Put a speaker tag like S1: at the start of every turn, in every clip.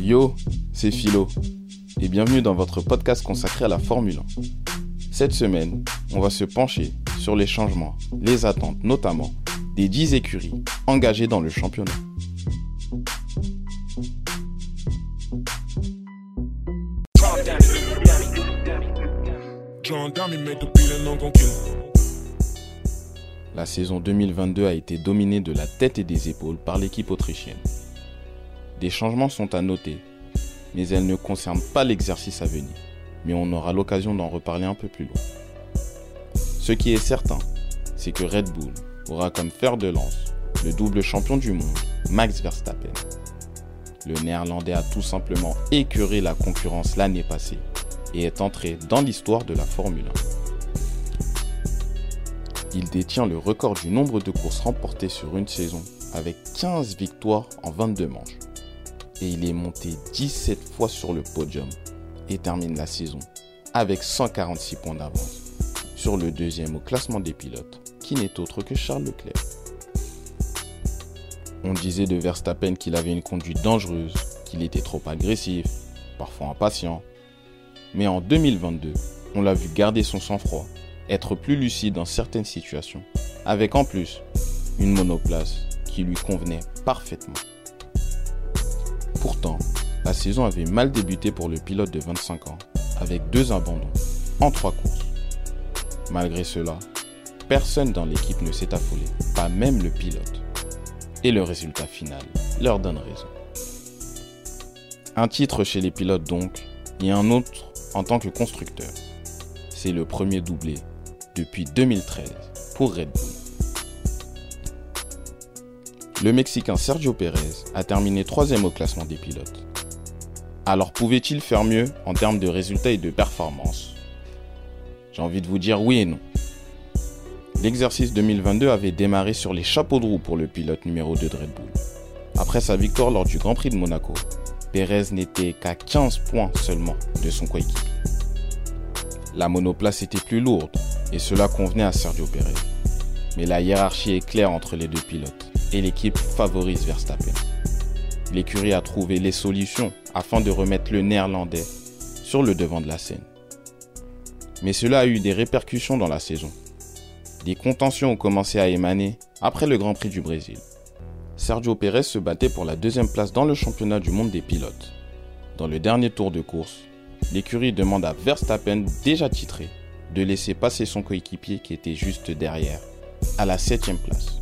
S1: Yo, c'est Philo et bienvenue dans votre podcast consacré à la Formule 1. Cette semaine, on va se pencher sur les changements, les attentes notamment des 10 écuries engagées dans le championnat. La saison 2022 a été dominée de la tête et des épaules par l'équipe autrichienne. Des changements sont à noter, mais elles ne concernent pas l'exercice à venir. Mais on aura l'occasion d'en reparler un peu plus loin. Ce qui est certain, c'est que Red Bull aura comme fer de lance le double champion du monde, Max Verstappen. Le néerlandais a tout simplement écœuré la concurrence l'année passée et est entré dans l'histoire de la Formule 1. Il détient le record du nombre de courses remportées sur une saison avec 15 victoires en 22 manches et il est monté 17 fois sur le podium et termine la saison avec 146 points d'avance sur le deuxième au classement des pilotes, qui n'est autre que Charles Leclerc. On disait de Verstappen qu'il avait une conduite dangereuse, qu'il était trop agressif, parfois impatient. Mais en 2022, on l'a vu garder son sang-froid, être plus lucide dans certaines situations, avec en plus une monoplace qui lui convenait parfaitement. Pourtant, la saison avait mal débuté pour le pilote de 25 ans, avec deux abandons en trois courses. Malgré cela, personne dans l'équipe ne s'est affolé, pas même le pilote. Et le résultat final leur donne raison. Un titre chez les pilotes donc, et un autre en tant que constructeur. C'est le premier doublé depuis 2013 pour Red Bull. Le Mexicain Sergio Pérez a terminé troisième au classement des pilotes. Alors pouvait-il faire mieux en termes de résultats et de performances? J'ai envie de vous dire oui et non. L'exercice 2022 avait démarré sur les chapeaux de roue pour le pilote numéro 2 de Red Bull. Après sa victoire lors du Grand Prix de Monaco, Pérez n'était qu'à 15 points seulement de son coéquipier. La monoplace était plus lourde et cela convenait à Sergio Pérez. Mais la hiérarchie est claire entre les deux pilotes et l'équipe favorise Verstappen. L'écurie a trouvé les solutions afin de remettre le néerlandais sur le devant de la scène. Mais cela a eu des répercussions dans la saison. Des contentions ont commencé à émaner après le Grand Prix du Brésil. Sergio Pérez se battait pour la deuxième place dans le championnat du monde des pilotes. Dans le dernier tour de course, l'écurie demande à Verstappen, déjà titré, de laisser passer son coéquipier qui était juste derrière, à la septième place.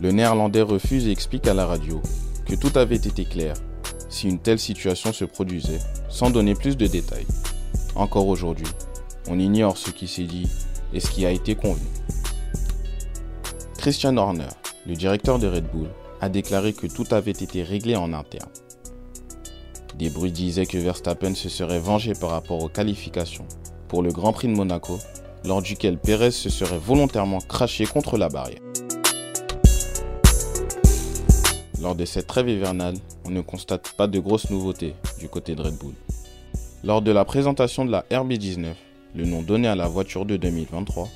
S1: Le néerlandais refuse et explique à la radio que tout avait été clair si une telle situation se produisait, sans donner plus de détails. Encore aujourd'hui, on ignore ce qui s'est dit et ce qui a été convenu. Christian Horner, le directeur de Red Bull, a déclaré que tout avait été réglé en interne. Des bruits disaient que Verstappen se serait vengé par rapport aux qualifications pour le Grand Prix de Monaco, lors duquel Perez se serait volontairement craché contre la barrière. Lors de cette trêve hivernale, on ne constate pas de grosses nouveautés du côté de Red Bull. Lors de la présentation de la RB19, le nom donné à la voiture de 2023,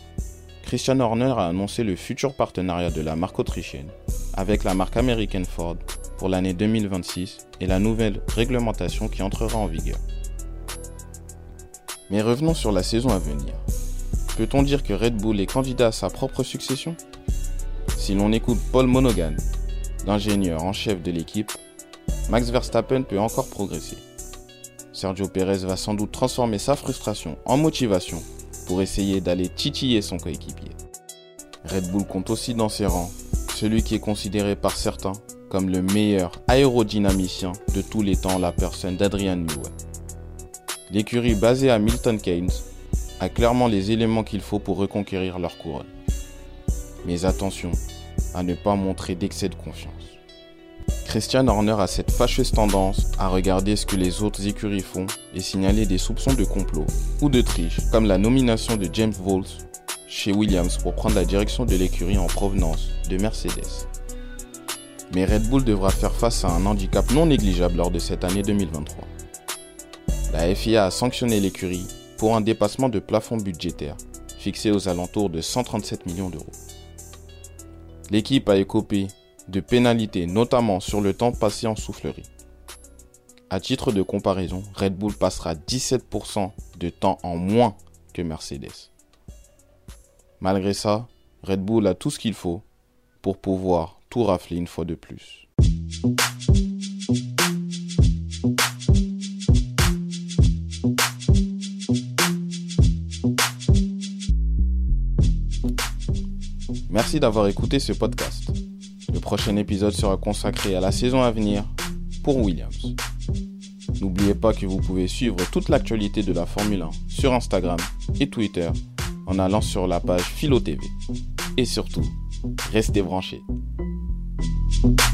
S1: Christian Horner a annoncé le futur partenariat de la marque autrichienne avec la marque américaine Ford pour l'année 2026 et la nouvelle réglementation qui entrera en vigueur. Mais revenons sur la saison à venir. Peut-on dire que Red Bull est candidat à sa propre succession? Si l'on écoute Paul Monaghan, l'ingénieur en chef de l'équipe, Max Verstappen peut encore progresser. Sergio Perez va sans doute transformer sa frustration en motivation pour essayer d'aller titiller son coéquipier. Red Bull compte aussi dans ses rangs celui qui est considéré par certains le meilleur aérodynamicien de tous les temps, la personne d'Adrian Newey. L'écurie basée à Milton Keynes a clairement les éléments qu'il faut pour reconquérir leur couronne. Mais attention, à ne pas montrer d'excès de confiance. Christian Horner a cette fâcheuse tendance à regarder ce que les autres écuries font et signaler des soupçons de complot ou de triche, comme la nomination de James Vols chez Williams pour prendre la direction de l'écurie en provenance de Mercedes. Mais Red Bull devra faire face à un handicap non négligeable lors de cette année 2023. la FIA a sanctionné l'écurie pour un dépassement de plafond budgétaire fixé aux alentours de 137 millions d'euros. L'équipe a écopé de pénalités, notamment sur le temps passé en soufflerie. À titre de comparaison, Red Bull passera 17% de temps en moins que Mercedes. Malgré ça, Red Bull a tout ce qu'il faut pour pouvoir rafler une fois de plus. Merci d'avoir écouté ce podcast. Le prochain épisode sera consacré à la saison à venir pour Williams. N'oubliez pas que vous pouvez suivre toute l'actualité de la Formule 1 sur Instagram et Twitter en allant sur la page Philo TV. Et surtout, restez branchés. you